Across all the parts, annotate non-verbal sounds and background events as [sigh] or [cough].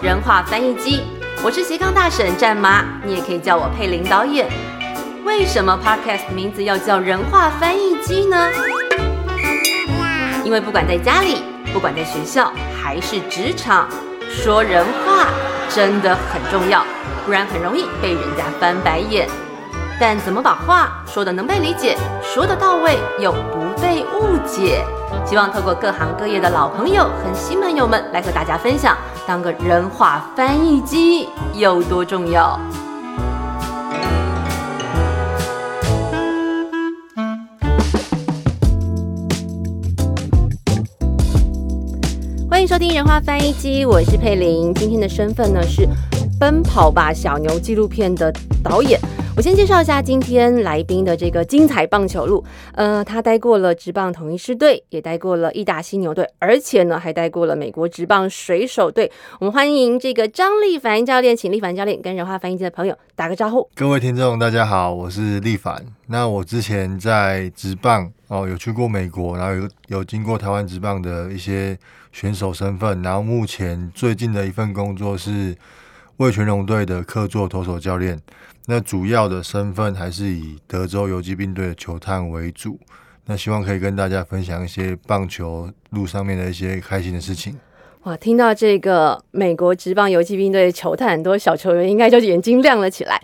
人话翻译机，我是斜杠大婶战妈，你也可以叫我佩林导演。为什么 Podcast 名字要叫人话翻译机呢？因为不管在家里，不管在学校，还是职场，说人话真的很重要，不然很容易被人家翻白眼。但怎么把话说的能被理解，说的到位又不被误解？希望透过各行各业的老朋友和新朋友们来和大家分享，当个人话翻译机有多重要。欢迎收听人话翻译机，我是佩玲。今天的身份呢是《奔跑吧小牛》纪录片的导演。我先介绍一下今天来宾的这个精彩棒球路。呃，他待过了职棒统一狮队，也待过了义大犀牛队，而且呢还待过了美国职棒水手队。我们欢迎这个张立凡教练，请立凡教练跟人话翻译机的朋友打个招呼。各位听众，大家好，我是立凡。那我之前在职棒哦，有去过美国，然后有有经过台湾职棒的一些选手身份，然后目前最近的一份工作是魏全龙队的客座投手教练。那主要的身份还是以德州游击兵队的球探为主。那希望可以跟大家分享一些棒球路上面的一些开心的事情。哇，听到这个美国职棒游击兵队球探，很多小球员应该就眼睛亮了起来。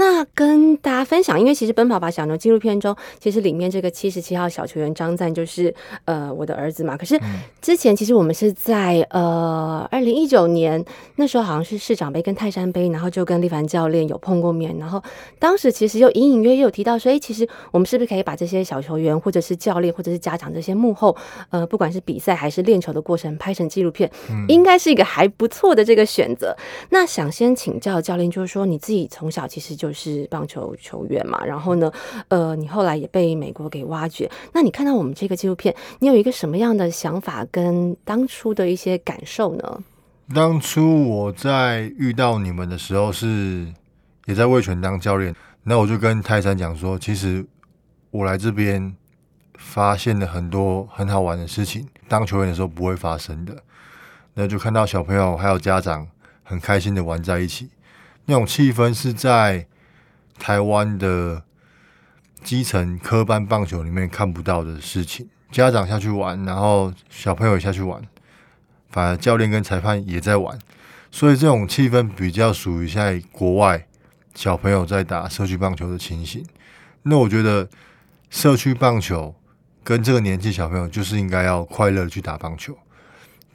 那跟大家分享，因为其实《奔跑吧小牛》纪录片中，其实里面这个七十七号小球员张赞就是呃我的儿子嘛。可是之前其实我们是在呃二零一九年那时候好像是市长杯跟泰山杯，然后就跟立凡教练有碰过面，然后当时其实又隐隐约约有提到说，哎，其实我们是不是可以把这些小球员或者是教练或者是家长这些幕后呃不管是比赛还是练球的过程拍成纪录片，应该是一个还不错的这个选择。那想先请教教练，就是说你自己从小其实就。就是棒球球员嘛，然后呢，呃，你后来也被美国给挖掘。那你看到我们这个纪录片，你有一个什么样的想法跟当初的一些感受呢？当初我在遇到你们的时候，是也在魏权当教练，那我就跟泰山讲说，其实我来这边发现了很多很好玩的事情，当球员的时候不会发生的。那就看到小朋友还有家长很开心的玩在一起，那种气氛是在。台湾的基层科班棒球里面看不到的事情，家长下去玩，然后小朋友也下去玩，反而教练跟裁判也在玩，所以这种气氛比较属于在国外小朋友在打社区棒球的情形。那我觉得社区棒球跟这个年纪小朋友就是应该要快乐去打棒球，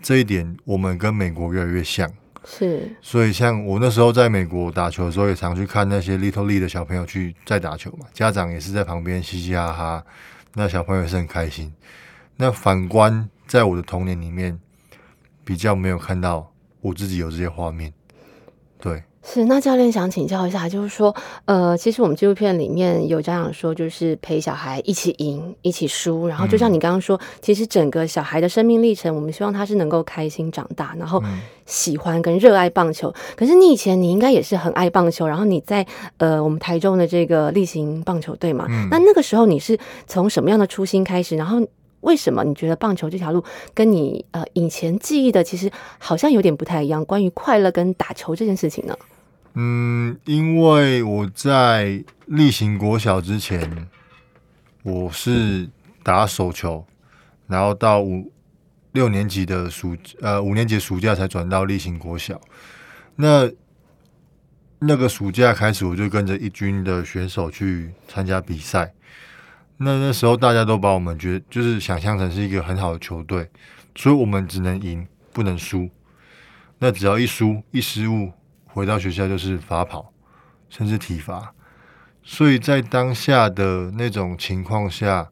这一点我们跟美国越来越像。是，所以像我那时候在美国打球的时候，也常去看那些 Little League 的小朋友去在打球嘛，家长也是在旁边嘻嘻哈哈，那小朋友也是很开心。那反观在我的童年里面，比较没有看到我自己有这些画面，对。是，那教练想请教一下，就是说，呃，其实我们纪录片里面有家长说，就是陪小孩一起赢，一起输，然后就像你刚刚说，其实整个小孩的生命历程，我们希望他是能够开心长大，然后喜欢跟热爱棒球。可是你以前你应该也是很爱棒球，然后你在呃我们台中的这个例行棒球队嘛，那那个时候你是从什么样的初心开始？然后为什么你觉得棒球这条路跟你呃以前记忆的其实好像有点不太一样？关于快乐跟打球这件事情呢？嗯，因为我在例行国小之前，我是打手球，然后到五六年级的暑呃五年级暑假才转到例行国小。那那个暑假开始，我就跟着一军的选手去参加比赛。那那时候大家都把我们觉得就是想象成是一个很好的球队，所以我们只能赢不能输。那只要一输一失误。回到学校就是罚跑，甚至体罚，所以在当下的那种情况下，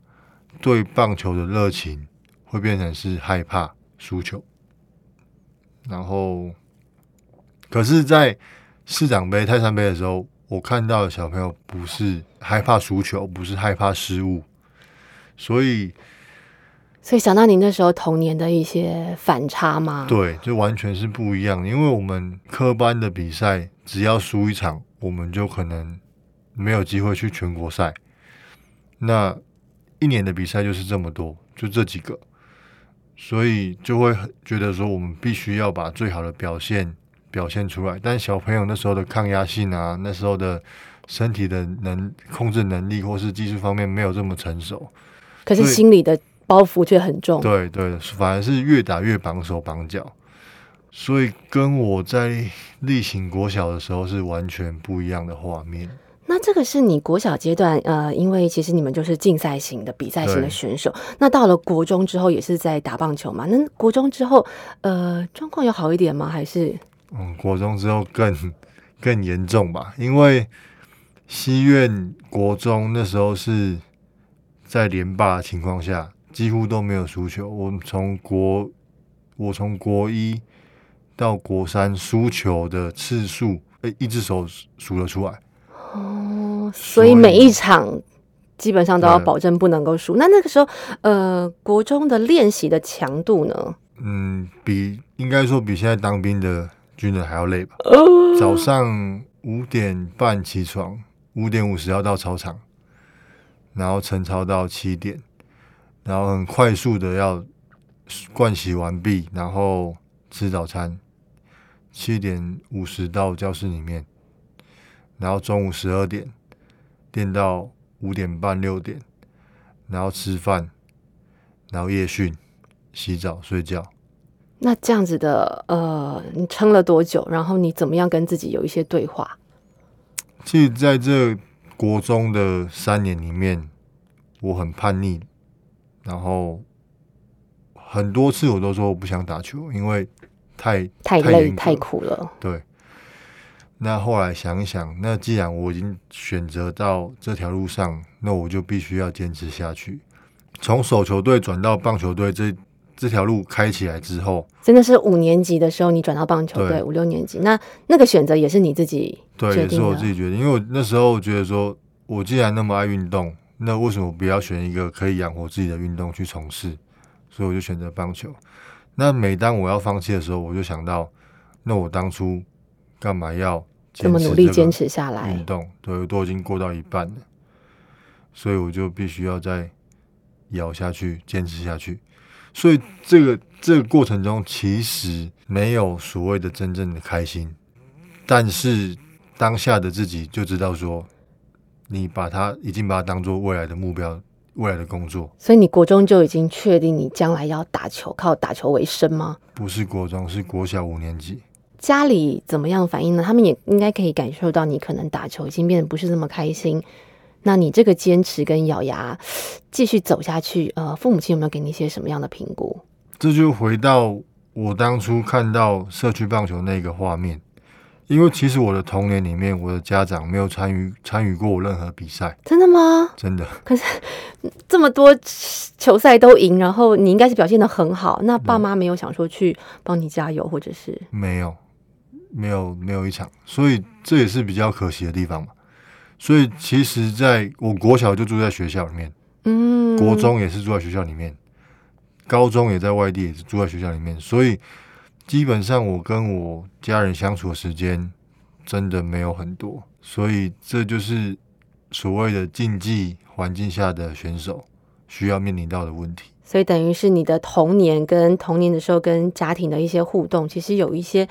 对棒球的热情会变成是害怕输球。然后，可是，在市长杯、泰山杯的时候，我看到的小朋友不是害怕输球，不是害怕失误，所以。所以想到您那时候童年的一些反差吗？对，就完全是不一样。因为我们科班的比赛，只要输一场，我们就可能没有机会去全国赛。那一年的比赛就是这么多，就这几个，所以就会觉得说，我们必须要把最好的表现表现出来。但小朋友那时候的抗压性啊，那时候的身体的能控制能力或是技术方面没有这么成熟，可是心里的包袱却很重。对对，反而是越打越绑手绑脚，所以跟我在例行国小的时候是完全不一样的画面。那这个是你国小阶段，呃，因为其实你们就是竞赛型的、比赛型的选手。那到了国中之后，也是在打棒球嘛？那国中之后，呃，状况有好一点吗？还是嗯，国中之后更更严重吧，因为西苑国中那时候是在连霸的情况下，几乎都没有输球。我们从国我从国一到国三输球的次数，诶、一只手数得出来。哦，所以每一场基本上都要保证不能够输。那那个时候，呃，国中的练习的强度呢？嗯，比应该说比现在当兵的军人还要累吧。哦早上五点半起床，五点五十要到操场，然后晨操到七点，然后很快速的要盥洗完毕，然后吃早餐，七点五十到教室里面，然后中午十二点练到五点半六点，然后吃饭，然后夜训，洗澡睡觉。那这样子的，呃，你撑了多久？然后你怎么样跟自己有一些对话？其实在这国中的三年里面，我很叛逆，然后很多次我都说我不想打球，因为太太累、太苦了。对。那后来想一想，那既然我已经选择到这条路上，那我就必须要坚持下去。从手球队转到棒球队这这条路开起来之后，真的是五年级的时候你转到棒球队，五六年级，那那个选择也是你自己对，也是我自己决定，因为我那时候觉得说，我既然那么爱运动，那为什么不要选一个可以养活自己的运动去从事？所以我就选择棒球。那每当我要放弃的时候，我就想到，那我当初干嘛要这么努力坚持下来运。动？对，都已经过到一半了，所以我就必须要再咬下去，坚持下去。所以这个这个过程中，其实没有所谓的真正的开心，但是当下的自己就知道说，你把它已经把它当做未来的目标，未来的工作，所以你国中就已经确定你将来要打球，靠打球为生吗？不是国中，是国小五年级。家里怎么样反应呢？他们也应该可以感受到你可能打球已经变得不是那么开心。那你这个坚持跟咬牙继续走下去，呃，父母亲有没有给你一些什么样的评估？这就回到我当初看到社区棒球那个画面，因为其实我的童年里面，我的家长没有参与参与过我任何比赛，真的吗？真的。可是 [laughs] 这么多球赛都赢，然后你应该是表现的很好，那爸妈没有想说去帮你加油，或者是？没有，没有，没有一场，所以这也是比较可惜的地方嘛。所以其实，在我国小就住在学校里面，嗯，国中也是住在学校里面，高中也在外地，也是住在学校里面，所以基本上我跟我家人相处的时间真的没有很多，所以这就是所谓的竞技环境下的选手需要面临到的问题。所以等于是你的童年跟童年的时候跟家庭的一些互动，其实有一些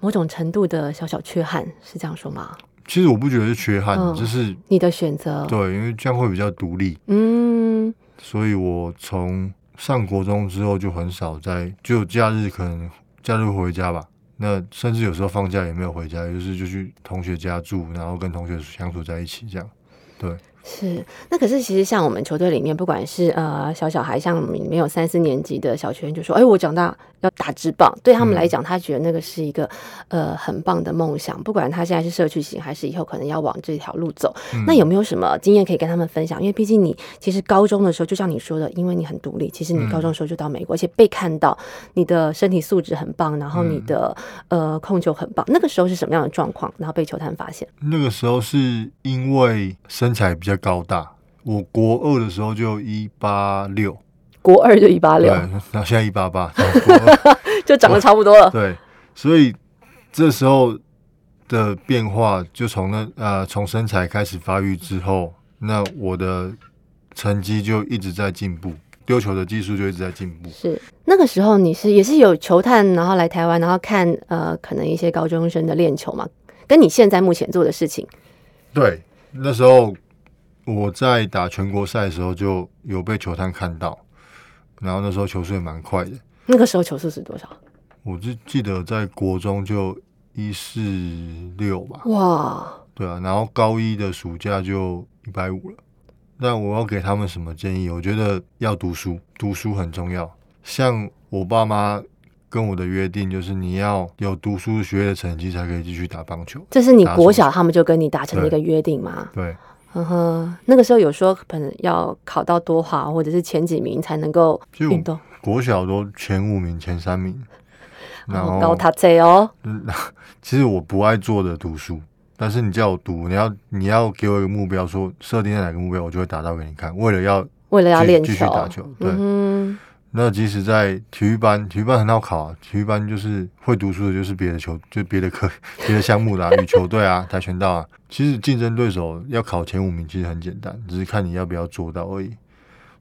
某种程度的小小缺憾，是这样说吗？其实我不觉得是缺憾，嗯就是你的选择，对，因为这样会比较独立。嗯，所以我从上国中之后就很少在，就假日可能假日回家吧。那甚至有时候放假也没有回家，就是就去同学家住，然后跟同学相处在一起这样。对，是。那可是其实像我们球队里面，不管是呃小小孩，像里面有三四年级的小学员就说：“哎，我长大要打职棒。”对他们来讲，他觉得那个是一个呃很棒的梦想，不管他现在是社区型，还是以后可能要往这条路走。那有没有什么经验可以跟他们分享？因为毕竟你其实高中的时候，就像你说的，因为你很独立，其实你高中的时候就到美国，而且被看到你的身体素质很棒，然后你的、呃控球很棒。那个时候是什么样的状况？然后被球探发现？那个时候是因为身材比较高大，我国二的时候就一八六，国二就一八，六，然后现在一八八，[laughs] 就长得差不多了。对，所以这时候的变化就从那呃从身材开始发育之后，那我的成绩就一直在进步。丢球的技术就一直在进步。是。那个时候你是也是有球探，然后来台湾，然后看呃可能一些高中生的练球嘛，跟你现在目前做的事情，对，那时候我在打全国赛的时候就有被球探看到，然后那时候球速也蛮快的。那个时候球速是多少？我就记得在国中就一四六吧，哇，对啊，然后高一的暑假就一百五了。那我要给他们什么建议？我觉得要读书，读书很重要。像我爸妈跟我的约定，就是你要有读书学业的成绩，才可以继续打棒球。这是你国小他们就跟你达成的一个约定吗？对，呵呵，那个时候有说可能要考到多好，或者是前几名才能够运动，国小都前五名、前三名。然后高塔贼哦，[laughs] 其实我不爱做的读书，但是你叫我读，你要你要给我一个目标，说设定在哪个目标，我就会达到给你看。为了要为了要练球，继续打球，对。嗯那即使在体育班，体育班很好考啊，体育班就是会读书的，就是别的球，就别的科、[laughs] 别的项目啦，羽球队啊、跆拳道啊。其实竞争对手要考前五名，其实很简单，只是看你要不要做到而已。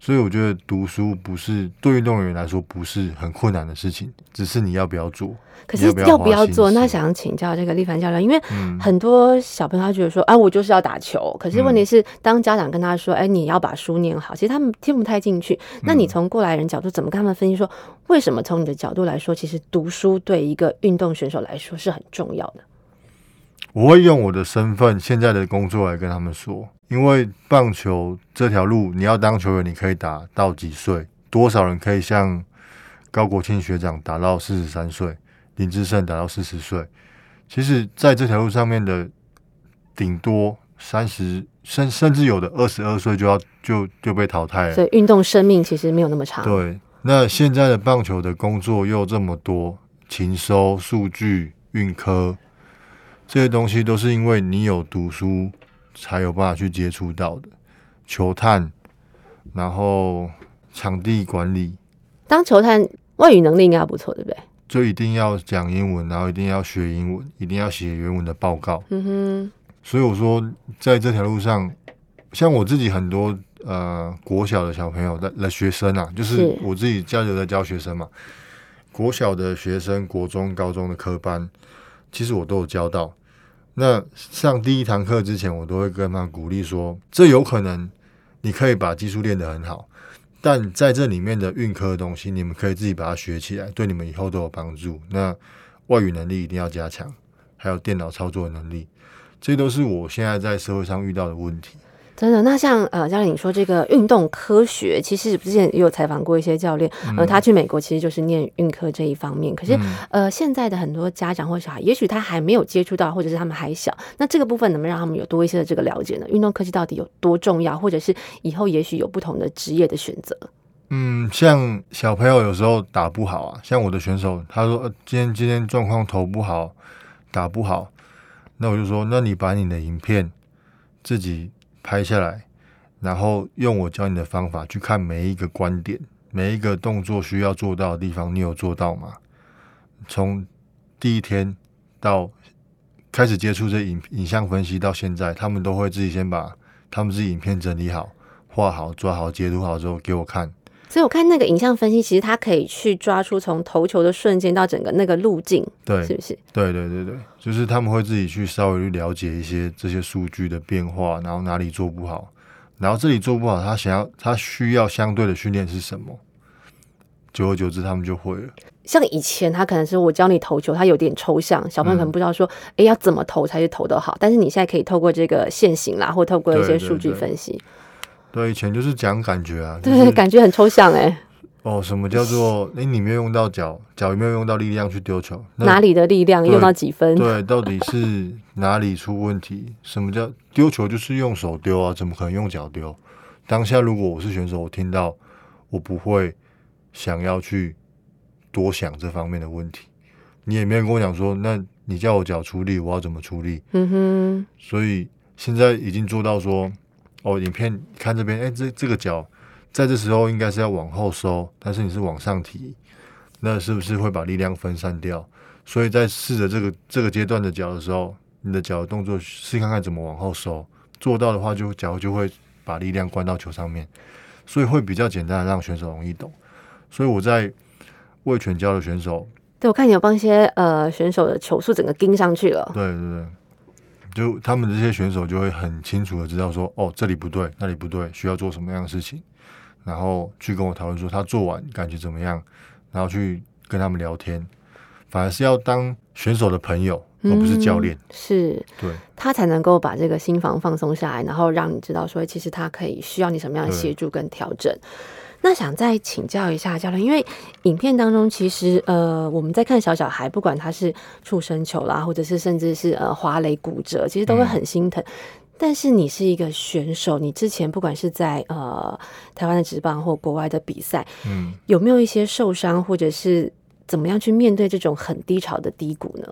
所以我觉得读书不是对运动员来说不是很困难的事情，只是你要不要做。可是要不要要做？那想请教这个立凡教练，因为嗯，很多小朋友他觉得说，哎、我就是要打球。可是问嗯题是，当家长跟他说，哎、你要把书念好，其实他们听不太进去。那嗯你从过来人角度，怎么跟他们分析说，为什么从你的角度来说，其实读书对一个运动选手来说是很重要的？我会用我的身份、现在的工作来跟他们说，因为棒球这条路，你要当球员，你可以打到几岁？多少人可以像高国庆学长打到四十三岁，林志胜打到四十岁？其实，在这条路上面的顶多三十，甚甚至有的二十二岁就要就就被淘汰了。所以运动生命其实没有那么长。对，那现在的棒球的工作又这么多，勤收、数据、运科这些东西，都是因为你有读书才有办法去接触到的。球探，然后场地管理，当球探外语能力应该不错，对不对？就一定要讲英文，然后一定要学英文，一定要写原文的报告。嗯哼所以我说，在这条路上，像我自己很多呃国小的小朋友的的学生啊，就是是我自己教流在教学生嘛，国小的学生、国中、高中的科班，其实我都有教到。那上第一堂课之前，我都会跟他鼓励说，这有可能你可以把技术练得很好，但在这里面的运科的东西，你们可以自己把它学起来，对你们以后都有帮助。那外语能力一定要加强，还有电脑操作能力。这都是我现在在社会上遇到的问题。真的，那像呃，教练你说这个运动科学，其实之前也有采访过一些教练，呃，他去美国其实就是念运科这一方面。可是、嗯呃，现在的很多家长或小孩，也许他还没有接触到，或者是他们还小，那这个部分能不能让他们有多一些的这个了解呢？运动科技到底有多重要，或者是以后也许有不同的职业的选择？嗯，像小朋友有时候打不好啊，像我的选手，他说、呃、今天今天状况投不好，打不好，那我就说，那你把你的影片自己拍下来，然后用我教你的方法去看每一个观点，每一个动作需要做到的地方，你有做到吗？从第一天到开始接触这影影像分析到现在，他们都会自己先把他们自己影片整理好、画好、抓好、截图好之后给我看。所以我看那个影像分析，其实它可以去抓出从投球的瞬间到整个那个路径，对，是不是？对对对对，就是他们会自己去稍微去了解一些这些数据的变化，然后哪里做不好，然后这里做不好，他想要他需要相对的训练是什么，久而久之他们就会了。像以前他可能是我教你投球，他有点抽象，小朋友可能不知道说，哎、要怎么投才是投得好。但是你现在可以透过这个线型啦，或透过一些数据分析，对，以前就是讲感觉啊，就对，是感觉很抽象哎、哦，什么叫做哎，你没有用到脚，脚有没有用到力量去丢球？哪里的力量用到几分？对，到底是哪里出问题？什么叫丢球就是用手丢啊？怎么可能用脚丢？当下如果我是选手，我听到我不会想要去多想这方面的问题。你也没有跟我讲说，那你叫我脚出力，我要怎么出力？嗯哼，所以现在已经做到说，哦，影片看这边，哎，这这个脚在这时候应该是要往后收，但是你是往上提，那是不是会把力量分散掉？所以在试着这个这个阶段的脚的时候，你的脚的动作试看看怎么往后收，做到的话就脚就会把力量关到球上面。所以会比较简单的让选手容易懂。所以我在为全教的选手，对我看你有帮一些呃选手的球速整个盯上去了。对对对，就他们这些选手就会很清楚的知道说，哦，这里不对，那里不对，需要做什么样的事情，然后去跟我讨论说他做完感觉怎么样，然后去跟他们聊天，反而是要当选手的朋友，而不是教练。是。对，他才能够把这个心房放松下来，然后让你知道说，其实他可以需要你什么样的协助跟调整。那想再请教一下教练，因为影片当中其实呃我们在看小小孩，不管他是触身球啦，或者是甚至是呃滑垒骨折，其实都会很心疼。但是你是一个选手，你之前不管是在呃台湾的职棒或国外的比赛，嗯，有没有一些受伤，或者是怎么样去面对这种很低潮的低谷呢？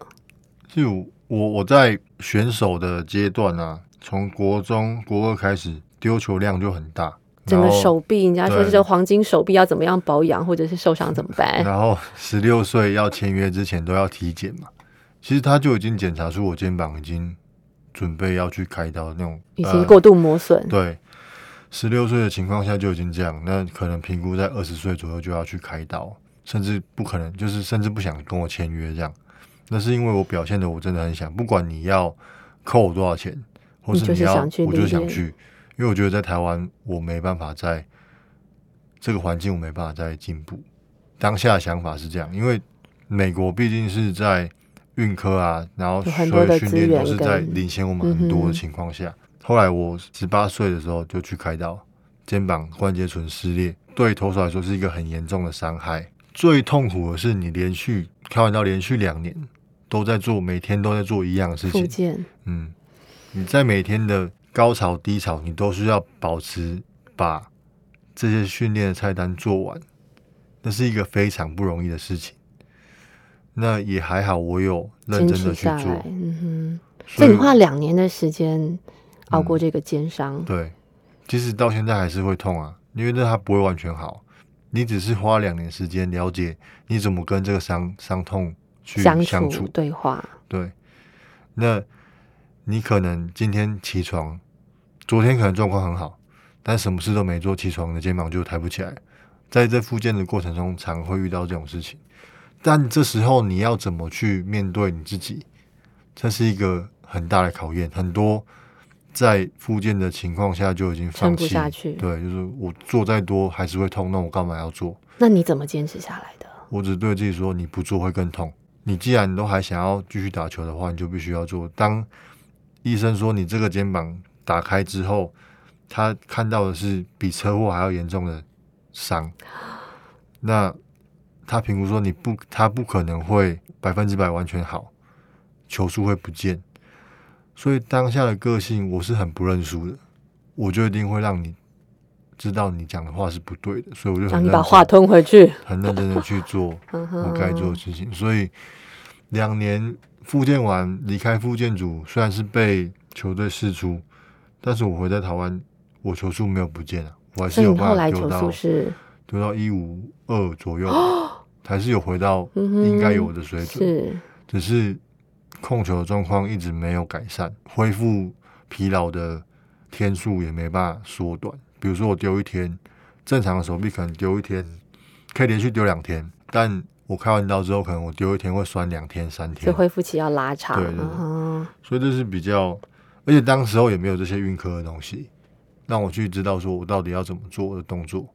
就我我在选手的阶段啊，从国中国二开始丢球量就很大，整个手臂，人家说这个黄金手臂要怎么样保养，或者是受伤怎么办？然后十六岁要签约之前都要体检嘛，其实他就已经检查出我肩膀已经准备要去开刀那种，已经过度磨损，对，十六岁的情况下就已经这样，那可能评估在二十岁左右就要去开刀，甚至不可能，就是甚至不想跟我签约这样。那是因为我表现的我真的很想，不管你要扣我多少钱，或是你要，我就想去，因为我觉得在台湾我没办法在这个环境，我没办法再进步。当下的想法是这样，因为美国毕竟是在运科啊，然后所有训练都是在领先我们很多的情况下。后来我十八岁的时候就去开刀，肩膀关节唇撕裂，对投手来说是一个很严重的伤害。最痛苦的是你连续开完刀连续两年都在做，每天都在做一样的事情。嗯，你在每天的高潮低潮，你都是要保持把这些训练的菜单做完，那是一个非常不容易的事情。那也还好，我有认真的去做。嗯哼，所所以以你花两年的时间熬过这个肩伤，对，即使到现在还是会痛啊，因为那它不会完全好，你只是花两年时间了解你怎么跟这个伤伤痛去相相处对话，对，那你可能今天起床，昨天可能状况很好，但什么事都没做，起床的肩膀就抬不起来。在这复健的过程中，常会遇到这种事情。但这时候你要怎么去面对你自己，这是一个很大的考验。很多在复健的情况下就已经放弃，下去。对，就是我做再多还是会痛，那我干嘛要做？那你怎么坚持下来的？我只对自己说，你不做会更痛。你既然都还想要继续打球的话，你就必须要做。当医生说你这个肩膀打开之后，他看到的是比车祸还要严重的伤，[gasps] 那他评估说你不，他不可能会百分之百完全好，球速会不见。所以当下的个性，我是很不认输的，我就一定会让你知道你讲的话是不对的，所以我就让很认真你把话吞回去。很认真的去做 [laughs] 嗯我该做的事情。所以两年复健完离开复健组，虽然是被球队释出，但是我回在台湾，我球速没有不见啊，我还是有办法丢到丢到一五二左右，[gasps] 还是有回到应该有的水准，是只是控球的状况一直没有改善，恢复疲劳的天数也没办法缩短。比如说我丢一天，正常的手臂可能丢一天，可以连续丢两天，但我开完刀之后，可能我丢一天会酸两天、三天所以，恢复期要拉长。对对对嗯哼所以这是比较，而且当时候也没有这些运科的东西，让我去知道说我到底要怎么做我的动作。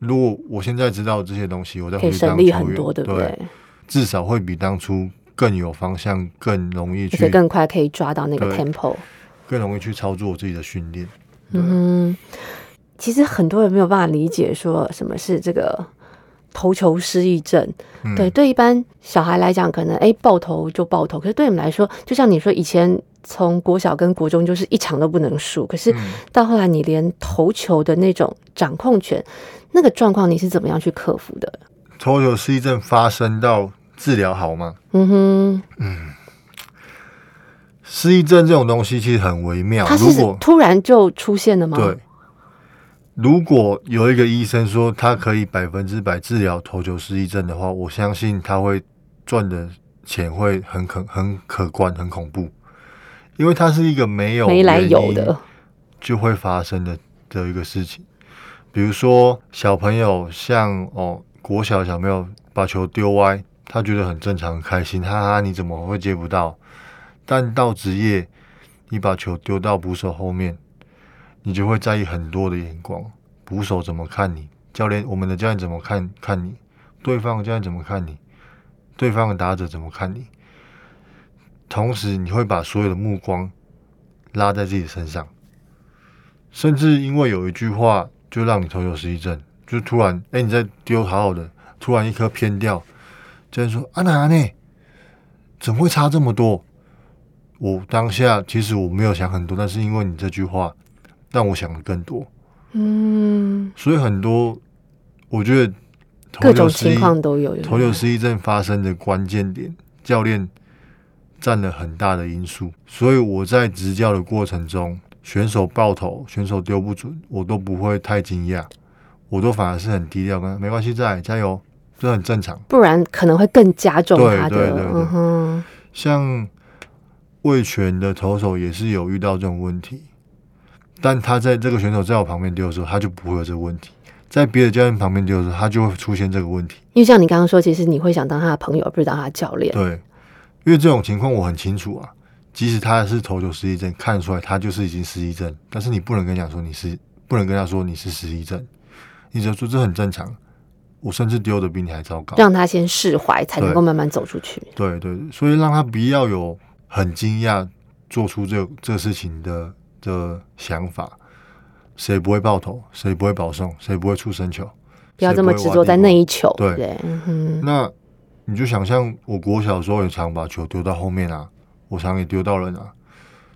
如果我现在知道这些东西，我再可以回去当省力球员，很多，对不对？至少会比当初更有方向，更容易去更快可以抓到那个 tempo。更容易去操作我自己的训练。嗯哼，其实很多人没有办法理解说什么是这个投球失忆症。嗯对，对一般小孩来讲，可能哎爆头就爆头，可是对你们来说，就像你说，以前从国小跟国中就是一场都不能输，可是嗯到后来你连投球的那种掌控权，那个状况你是怎么样去克服的？投球失忆症发生到治疗好吗？嗯哼失忆症这种东西其实很微妙，它。是突然就出现的吗？对，如果有一个医生说他可以百分之百治疗头球失忆症的话，我相信他会赚的钱会很可很可观、很恐怖，因为它是一个没有没来由的。就会发生的的一个事情。比如说小朋友像哦国小小朋友把球丢歪，他觉得很正常很开心，哈哈，你怎么会接不到？但到职业，你把球丢到捕手后面，你就会在意很多的眼光，捕手怎么看你，教练我们的教练怎么看看你，对方的教练怎么看你，对方的打者怎么看你，同时你会把所有的目光拉在自己身上，甚至因为有一句话就让你头有失忆症，就突然哎、你在丢好好的，突然一颗偏掉，教练说啊哪呢？怎么会差这么多？我当下其实我没有想很多，但是因为你这句话让我想的更多，嗯，所以很多我觉得头各种情况都有。头流失忆症发生的关键点，教练占了很大的因素。所以我在执教的过程中，选手爆头、选手丢不准，我都不会太惊讶，我都反而是很低调，跟他没关系，再来加油，这很正常。不然可能会更加重对他的，对对对嗯，像魏权的投手也是有遇到这种问题，但他在这个选手在我旁边丢的时候，他就不会有这个问题；在别的教练旁边丢的时候，他就会出现这个问题。因为像你刚刚说，其实你会想当他的朋友，而不是当他的教练。对，因为这种情况我很清楚啊，即使他是投球失忆症，看得出来他就是已经失忆症，但是你不能跟他讲说你是，不能跟他说你是失忆症，你只要说这很正常。我甚至丢的比你还糟糕。让他先释怀，才能够慢慢走出去。对对，对所以让他不要有很惊讶做出这这事情的的想法。谁不会爆头，谁不会保送，谁不会出生球，不要这么执着在那一球。对对，嗯，那你就想象，我国小的时候也常把球丢到后面啊，我常也丢到人啊，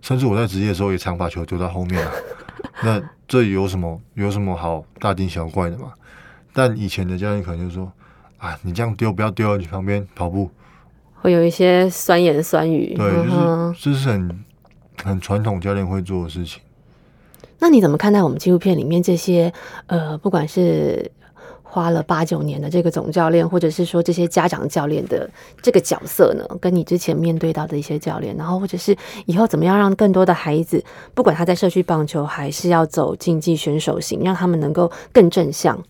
甚至我在职业的时候也常把球丢到后面啊。[laughs] 那这有什么有什么好大惊小怪的嘛？但以前的教练可能就说啊，你这样丢不要丢到你旁边跑步，会有一些酸言酸语。对，就是这是很很传统教练会做的事情。那你怎么看待我们纪录片里面这些呃，不管是花了八九年的这个总教练，或者是说这些家长教练的这个角色呢？跟你之前面对到的一些教练，然后或者是以后怎么样让更多的孩子，不管他在社区棒球还是要走竞技选手型，让他们能够更正向。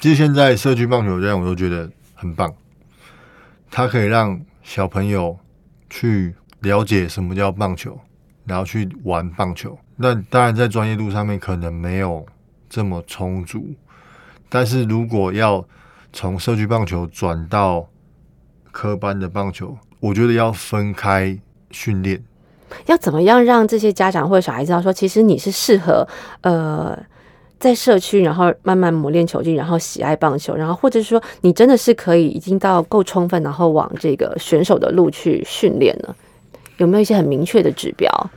其实现在社区棒球这样，我都觉得很棒。它可以让小朋友去了解什么叫棒球，然后去玩棒球。那当然在专业度上面可能没有这么充足，但是如果要从社区棒球转到科班的棒球，我觉得要分开训练。要怎么样让这些家长或者小孩知道说，其实你是适合呃在社区，然后慢慢磨练球技，然后喜爱棒球，然后或者说你真的是可以已经到够充分，然后往这个选手的路去训练了？有没有一些很明确的指标？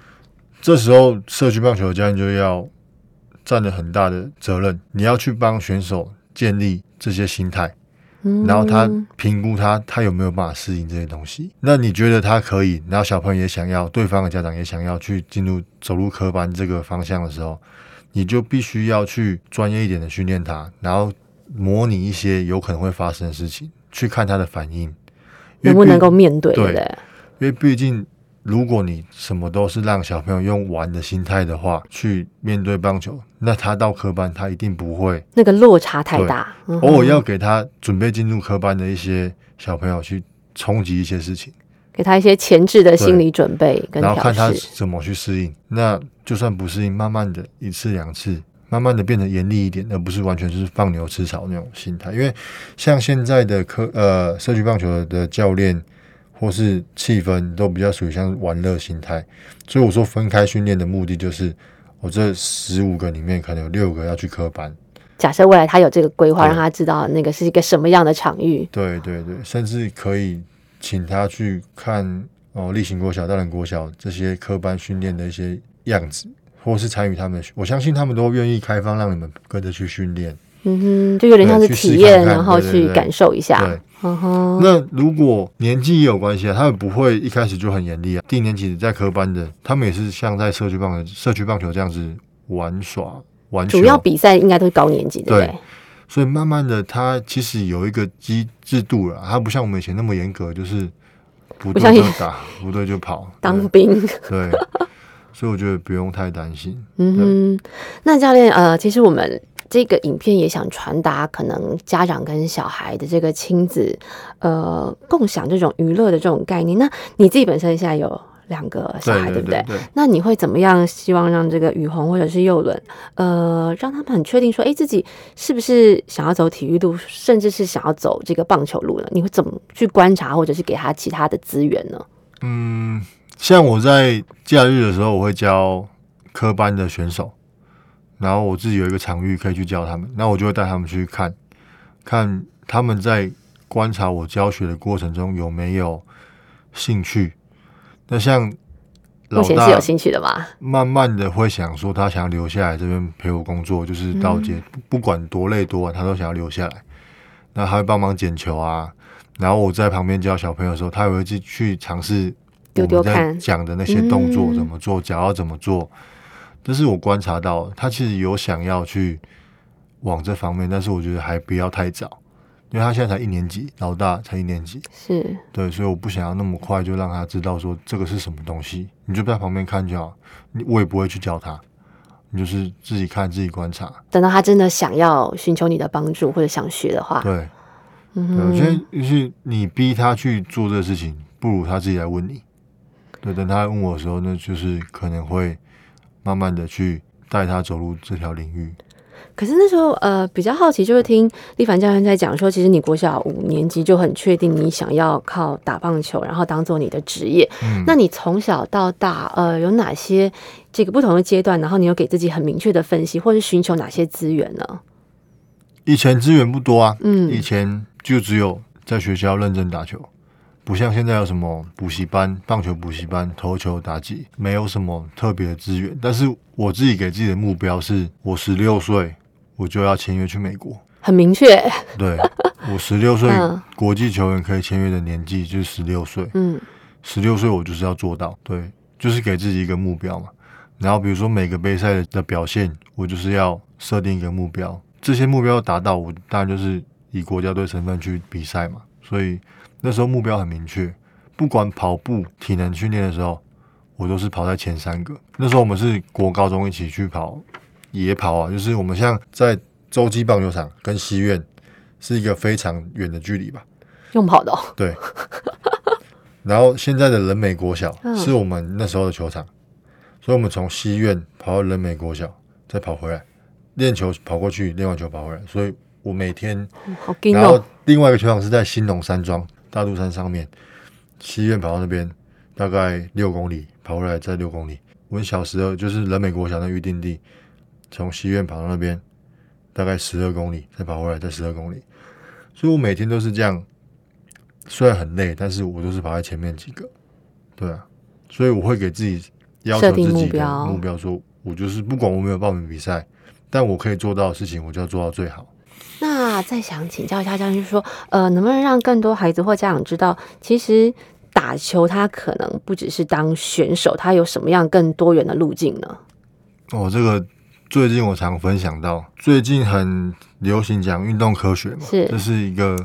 这时候社区棒球的教练就要占了很大的责任，你要去帮选手建立这些心态。嗯然后他评估他他有没有办法适应这些东西。那你觉得他可以，然后小朋友也想要，对方的家长也想要去进入走入科班这个方向的时候，你就必须要去专业一点的训练他，然后模拟一些有可能会发生的事情，去看他的反应，能不能够面对，对对不对？因为毕竟，如果你什么都是让小朋友用玩的心态的话，去面对棒球，那他到科班他一定不会。那个落差太大，嗯偶尔要给他准备进入科班的一些小朋友去冲击一些事情，给他一些前置的心理准备跟然后看他。怎么去适应。那就算不适应，慢慢的一次两次，慢慢的变得严厉一点，而不是完全就是放牛吃草那种心态。因为像现在的科呃社区棒球的教练或是气氛都比较属于像玩乐心态，所以我说分开训练的目的就是，我这十五个里面可能有六个要去科班，假设未来他有这个规划，让他知道那个是一个什么样的场域，对对对，甚至可以请他去看哦，例行国小、大人国小这些科班训练的一些样子，或是参与他们的，我相信他们都愿意开放让你们跟着去训练。嗯哼，就有点像是体验，看看然后去感受一下。对，那如果年纪也有关系啊，他们不会一开始就很严厉啊。低年级在科班的，他们也是像在社区棒球、社区棒球这样子玩耍玩球主，要比赛应该都是高年级，对不对？所以慢慢的，他其实有一个机制度了，他不像我们以前那么严格，就是不对就打，不对就跑。当兵，对，对 [laughs] 所以我觉得不用太担心。嗯哼。那教练，呃，其实我们这个影片也想传达，可能家长跟小孩的这个亲子呃共享这种娱乐的这种概念。那你自己本身现在有两个小孩，对不对？对，那你会怎么样？希望让这个雨虹或者是佑伦，呃，让他们很确定说，哎，自己是不是想要走体育路，甚至是想要走这个棒球路呢？你会怎么去观察，或者是给他其他的资源呢？嗯，像我在假日的时候，我会教科班的选手，然后我自己有一个场域可以去教他们，那我就会带他们去看，看他们在观察我教学的过程中有没有兴趣。那像老大目前是有兴趣的吗？慢慢的会想说，他想要留下来这边陪我工作，就是到街，嗯不不管多累多晚，他都想要留下来。那他会帮忙捡球啊，然后我在旁边教小朋友的时候，他也会去去尝试我们在看讲的那些动作嗯怎么做，脚要怎么做。这是我观察到，他其实有想要去往这方面，但是我觉得还不要太早，因为他现在才一年级，老大才一年级，是，对，所以我不想要那么快就让他知道说这个是什么东西，你就在旁边看就好，你我也不会去教他，你就是自己看自己观察。等到他真的想要寻求你的帮助或者想学的话，对，嗯对，我觉得哼，就是你逼他去做这个事情，不如他自己来问你。对，等他问我的时候，那就是可能会慢慢的去带他走入这条领域。可是那时候呃比较好奇，就是听立凡教练在讲说，其实你国小五年级就很确定你想要靠打棒球，然后当做你的职业。嗯，那你从小到大，呃，有哪些这个不同的阶段？然后你有给自己很明确的分析，或是寻求哪些资源呢？以前资源不多啊，嗯以前就只有在学校认真打球，不像现在有什么补习班、棒球补习班、投球、打击，没有什么特别的资源。但是我自己给自己的目标是，我十六岁我就要签约去美国。很明确，对我十六岁 [laughs] 嗯国际球员可以签约的年纪就是十六岁，嗯十六岁我就是要做到，对，就是给自己一个目标嘛。然后比如说每个杯赛的表现，我就是要设定一个目标，这些目标达到，我当然就是以国家队身份去比赛嘛。所以那时候目标很明确，不管跑步、体能训练的时候，我都是跑在前三个。那时候我们是国高中一起去跑野跑啊，就是我们像在洲际棒球场跟西苑是一个非常远的距离吧。用跑的、哦，对。然后现在的人美国小嗯是我们那时候的球场，所以我们从西苑跑到人美国小，再跑回来练球，跑过去练完球跑回来。所以我每天，嗯好劲然后哦，另外一个球场是在新农山庄大肚山上面，西苑跑到那边大概六公里，跑回来再六公里。我小时候就是人美国小的预定地，从西苑跑到那边大概十二公里，再跑回来再十二公里，所以我每天都是这样。虽然很累，但是我都是跑在前面几个，对啊，所以我会给自己要求自己的目标目标说，我就是不管我没有报名比赛，但我可以做到的事情，我就要做到最好。那再想请教一下教练，就是说，呃，能不能让更多孩子或家长知道，其实打球它可能不只是当选手，他有什么样更多元的路径呢？哦，这个最近我常分享到，最近很流行讲运动科学嘛，是这是一个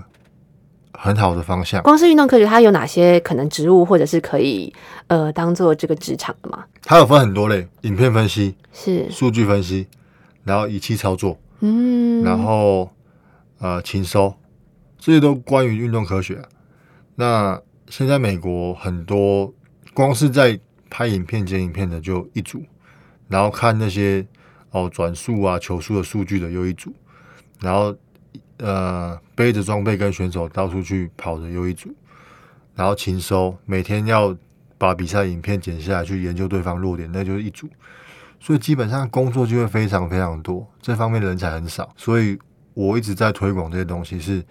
很好的方向。光是运动科学，它有哪些可能职务或者是可以呃当做这个职场的吗？它有分很多类，影片分析、是，数据分析，然后仪器操作，嗯，然后呃勤收，这些都关于运动科学、那现在美国很多光是在拍影片、剪影片的就一组，然后看那些哦转速啊、球速的数据的又一组，然后呃背着装备跟选手到处去跑的又一组，然后勤收，每天要把比赛影片剪下来去研究对方弱点，那就是一组。所以基本上工作就会非常非常多，这方面的人才很少。所以我一直在推广这些东西是，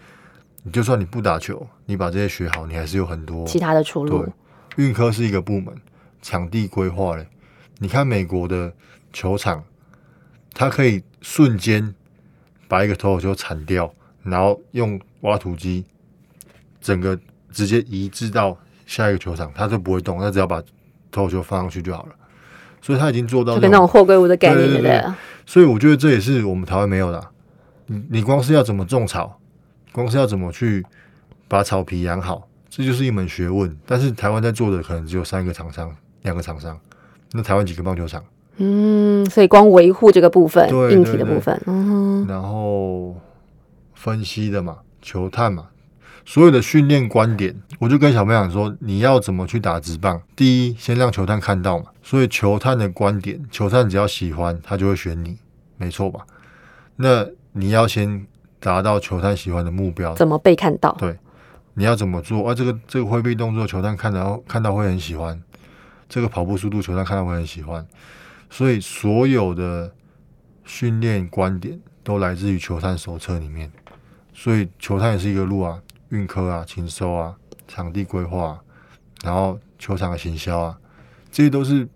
你就算你不打球，你把这些学好，你还是有很多其他的出路对，运科是一个部门，场地规划嘞。你看美国的球场，它可以瞬间把一个投手球铲掉，然后用挖土机整个直接移植到下一个球场，它就不会动，它只要把投手球放上去就好了。所以他已经做到就跟那种货柜屋的概念？所以我觉得这也是我们台湾没有的啊、你你光是要怎么种草，光是要怎么去把草皮养好，这就是一门学问。但是台湾在做的可能只有三个厂商、两个厂商。那台湾几个棒球场？嗯，所以光维护这个部分，硬体的部分，嗯哼，然后分析的嘛，球探嘛，所有的训练观点，我就跟小朋友讲说，你要怎么去打直棒？第一，先让球探看到嘛，所以球探的观点，球探只要喜欢，他就会选你，没错吧？那你要先达到球探喜欢的目标，怎么被看到？对你要怎么做？啊，这个这个挥臂动作，球探看到看到会很喜欢；这个跑步速度，球探看到会很喜欢。所以所有的训练观点都来自于球探手册里面。所以球探也是一个路啊，运科啊、勤收啊、场地规划啊、然后球场的行销啊，这些都是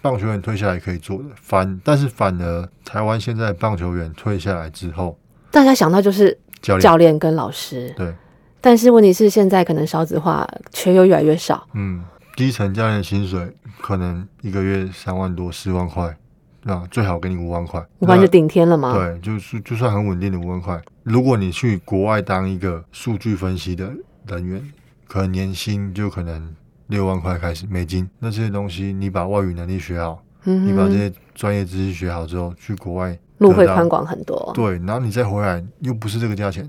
棒球员退下来可以做的。反但是反而台湾现在棒球员退下来之后，大家想到就是教练教练跟老师，对。但是问题是现在可能少子化，缺又越来越少，嗯，基层教练薪水可能一个月三万多、四万块，那最好给你五万块，五万就顶天了吗？对，就是就算很稳定的五万块。如果你去国外当一个数据分析的人员，可能年薪就可能六万块开始美金。那这些东西，你把外语能力学好，嗯，你把这些专业知识学好之后，去国外路会宽广很多。对，然后你再回来又不是这个价钱，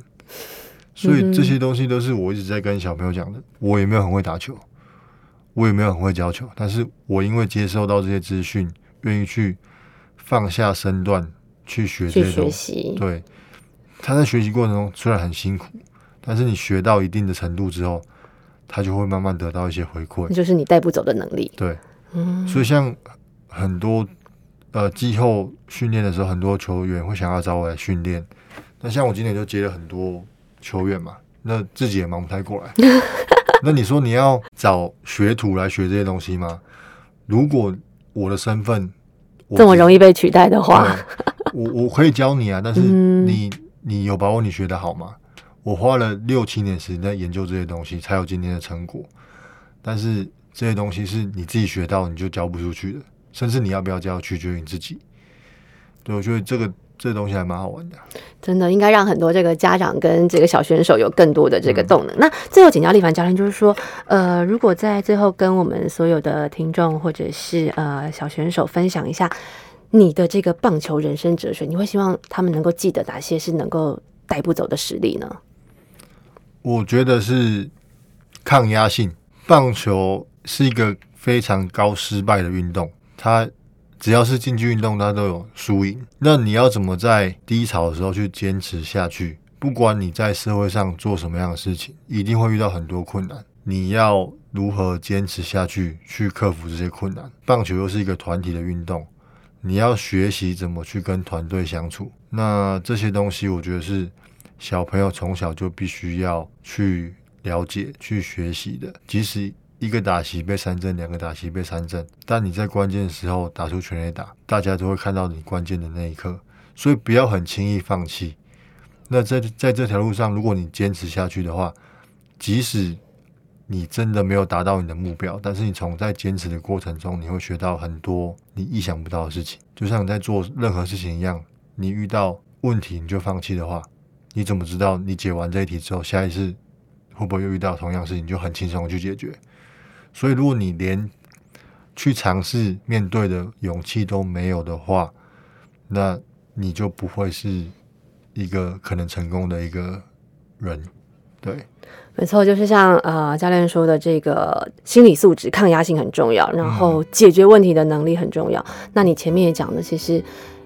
所以这些东西都是我一直在跟小朋友讲的。我也没有很会打球，我也没有很会教球，但是我因为接受到这些资讯，愿意去放下身段去学这去学些东西。习，对，他在学习过程中虽然很辛苦，但是你学到一定的程度之后，他就会慢慢得到一些回馈那。就是你带不走的能力。对，嗯，所以像很多呃季后训练的时候，很多球员会想要找我来训练。那像我今年就接了很多球员嘛，那自己也忙不太过来。[laughs] 那你说你要找学徒来学这些东西吗？如果我的身份我这么容易被取代的话，我我可以教你啊，但是嗯你、你有把握你学得好吗？我花了六七年时间在研究这些东西，才有今天的成果。但是这些东西是你自己学到你就教不出去的，甚至你要不要教，取决于你自己。对，我觉得这个这个东西还蛮好玩的。真的应该让很多这个家长跟这个小选手有更多的这嗯个动能。那最后请教立凡教练，就是说，呃，如果在最后跟我们所有的听众或者是呃小选手分享一下你的这个棒球人生哲学，你会希望他们能够记得哪些是能够带不走的实力呢？我觉得是抗压性。棒球是一个非常高失败的运动，它只要是竞技运动，它都有输赢。那你要怎么在低潮的时候去坚持下去？不管你在社会上做什么样的事情，一定会遇到很多困难。你要如何坚持下去，去克服这些困难？棒球又是一个团体的运动，你要学习怎么去跟团队相处。那这些东西，我觉得是小朋友从小就必须要去了解、去学习的。即使一个打席被三振，两个打席被三振，但你在关键的时候打出全垒打，大家都会看到你关键的那一刻，所以不要很轻易放弃。那在在这条路上，如果你坚持下去的话，即使你真的没有达到你的目标，但是你从在坚持的过程中，你会学到很多你意想不到的事情。就像你在做任何事情一样，你遇到问题你就放弃的话，你怎么知道你解完这一题之后，下一次会不会又遇到同样的事情，就很轻松地去解决？所以，如果你连去尝试面对的勇气都没有的话，那你就不会是一个可能成功的一个人。对，没错，就是像呃教练说的，这个心理素质、抗压性很重要，然后解决问题的能力很重要。那你前面也讲的，其实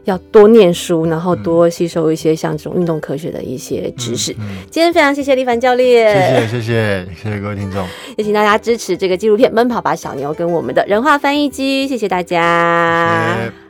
要多念书，然后多吸收一些像这种运动科学的一些知识。嗯，今天非常谢谢立凡教谢练，谢谢谢谢谢各位听众，也请大家支持这个纪录片《奔跑吧小牛》跟我们的人话翻译机，谢谢大家。谢谢。